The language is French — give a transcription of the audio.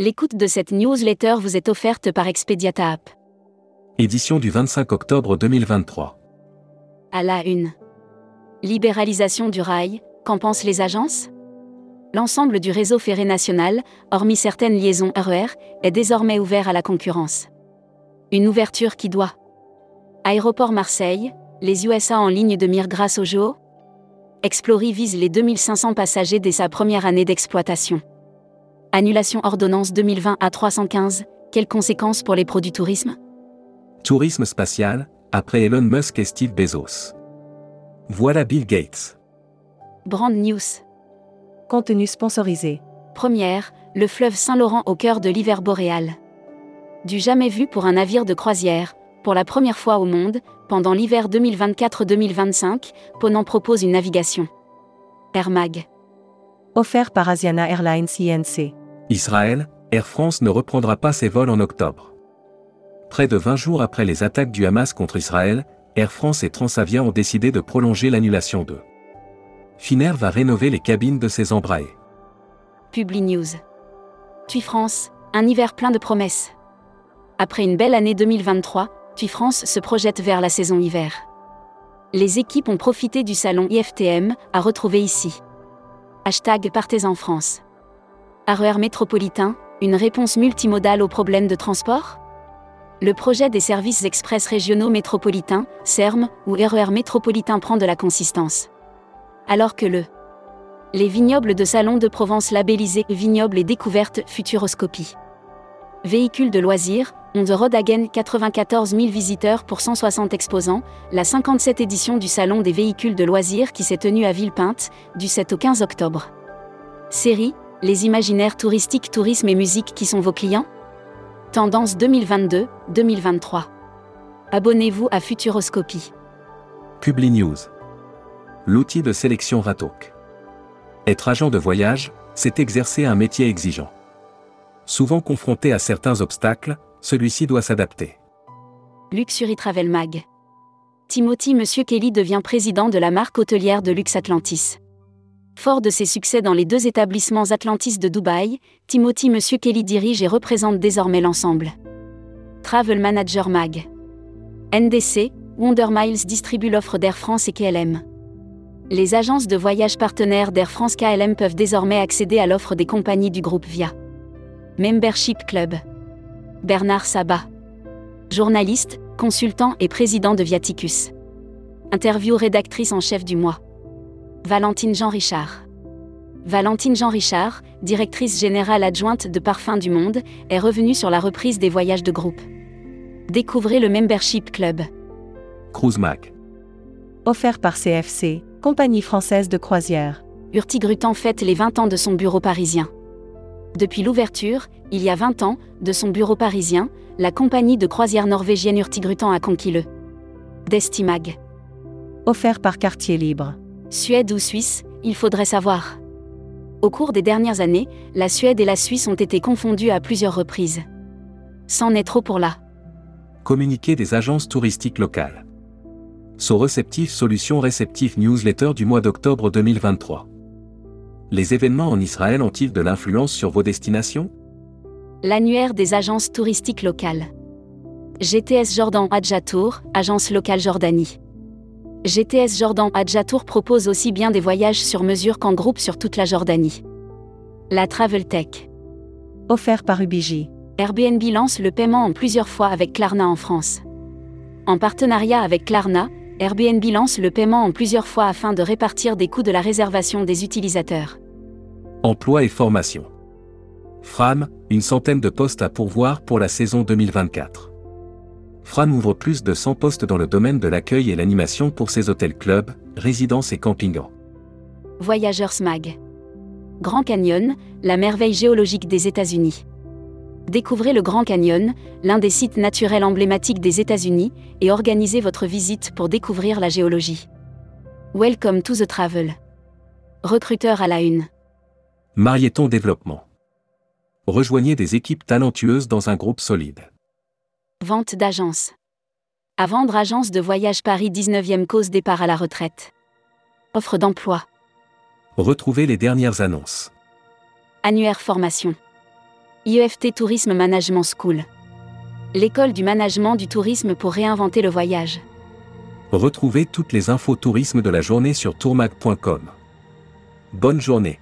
L'écoute de cette newsletter vous est offerte par Expediata App. Édition du 25 octobre 2023. À la une. Libéralisation du rail, qu'en pensent les agences? L'ensemble du réseau ferré national, hormis certaines liaisons RER, est désormais ouvert à la concurrence. Une ouverture qui doit. Aéroport Marseille, les USA en ligne de mire grâce au JO Explory vise les 2500 passagers dès sa première année d'exploitation. Annulation ordonnance 2020 à 315, quelles conséquences pour les produits tourisme? Tourisme spatial, après Elon Musk et Steve Bezos. Voilà Bill Gates. Brand News. Contenu sponsorisé. Première, le fleuve Saint-Laurent au cœur de l'hiver boréal. Du jamais vu pour un navire de croisière, pour la première fois au monde, pendant l'hiver 2024-2025, Ponant propose une navigation. Air Mag. Offert par Asiana Airlines INC. Israël, Air France ne reprendra pas ses vols en octobre. Près de 20 jours après les attaques du Hamas contre Israël, Air France et Transavia ont décidé de prolonger l'annulation d'eux. Finnair va rénover les cabines de ses embraers. Publi News. TUI France, un hiver plein de promesses. Après une belle année 2023, TUI France se projette vers la saison hiver. Les équipes ont profité du salon IFTM à retrouver ici. Hashtag Partez en France. RER métropolitain, une réponse multimodale aux problèmes de transport? Le projet des services express régionaux métropolitains, CERM, ou RER métropolitain prend de la consistance. Alors que le les vignobles de Salon de Provence labellisés Vignobles et découvertes Futuroscopie. Véhicules de loisirs, on the road again 94 000 visiteurs pour 160 exposants, la 57 édition du Salon des véhicules de loisirs qui s'est tenue à Villepinte, du 7 au 15 octobre. Série, les imaginaires touristiques, tourisme et musique qui sont vos clients? Tendance 2022-2023. Abonnez-vous à Futuroscopie. Publi News. L'outil de sélection Ratok. Être agent de voyage, c'est exercer un métier exigeant. Souvent confronté à certains obstacles, celui-ci doit s'adapter. Luxury Travel Mag. Timothy Monsieur Kelly devient président de la marque hôtelière de luxe Atlantis. Fort de ses succès dans les deux établissements Atlantis de Dubaï, Timothy Monsieur Kelly dirige et représente désormais l'ensemble. Travel Manager Mag. NDC, Wonder Miles distribue l'offre d'Air France et KLM. Les agences de voyage partenaires d'Air France KLM peuvent désormais accéder à l'offre des compagnies du groupe via Membership Club. Bernard Sabat. Journaliste, consultant et président de Viaticus. Interview rédactrice en chef du mois. Valentine Jean Richard. Valentine Jean Richard, directrice générale adjointe de Parfums du Monde, est revenue sur la reprise des voyages de groupe. Découvrez le Membership Club. Cruise Mac. Offert par CFC, compagnie française de croisière. Hurtigruten fête les 20 ans de son bureau parisien. Depuis l'ouverture, il y a 20 ans, de son bureau parisien, la compagnie de croisière norvégienne Hurtigruten a conquis le Destimag. Offert par Quartier Libre. Suède ou Suisse, il faudrait savoir. Au cours des dernières années, la Suède et la Suisse ont été confondues à plusieurs reprises. C'en est trop pour là. Communiqué des agences touristiques locales. So Receptif Solutions Réceptif Newsletter du mois d'octobre 2023. Les événements en Israël ont-ils de l'influence sur vos destinations? L'annuaire des agences touristiques locales. GTS Jordan Adjatour, agence locale Jordanie. GTS Jordan Adjatour propose aussi bien des voyages sur mesure qu'en groupe sur toute la Jordanie. La Travel Tech. Offert par Ubiji. Airbnb lance le paiement en plusieurs fois avec Klarna en France. En partenariat avec Klarna, Airbnb lance le paiement en plusieurs fois afin de répartir des coûts de la réservation des utilisateurs. Emploi et formation. Fram, une centaine de postes à pourvoir pour la saison 2024. Fram ouvre plus de 100 postes dans le domaine de l'accueil et l'animation pour ses hôtels-clubs, résidences et campings. Voyageurs Mag. Grand Canyon, la merveille géologique des États-Unis. Découvrez le Grand Canyon, l'un des sites naturels emblématiques des États-Unis, et organisez votre visite pour découvrir la géologie. Welcome to the travel. Recruteur à la une. Marieton Développement. Rejoignez des équipes talentueuses dans un groupe solide. Vente d'agence. À vendre agence de voyage Paris 19e cause départ à la retraite. Offre d'emploi. Retrouvez les dernières annonces. Annuaire formation. IEFT Tourisme Management School. L'école du management du tourisme pour réinventer le voyage. Retrouvez toutes les infos tourisme de la journée sur tourmag.com. Bonne journée.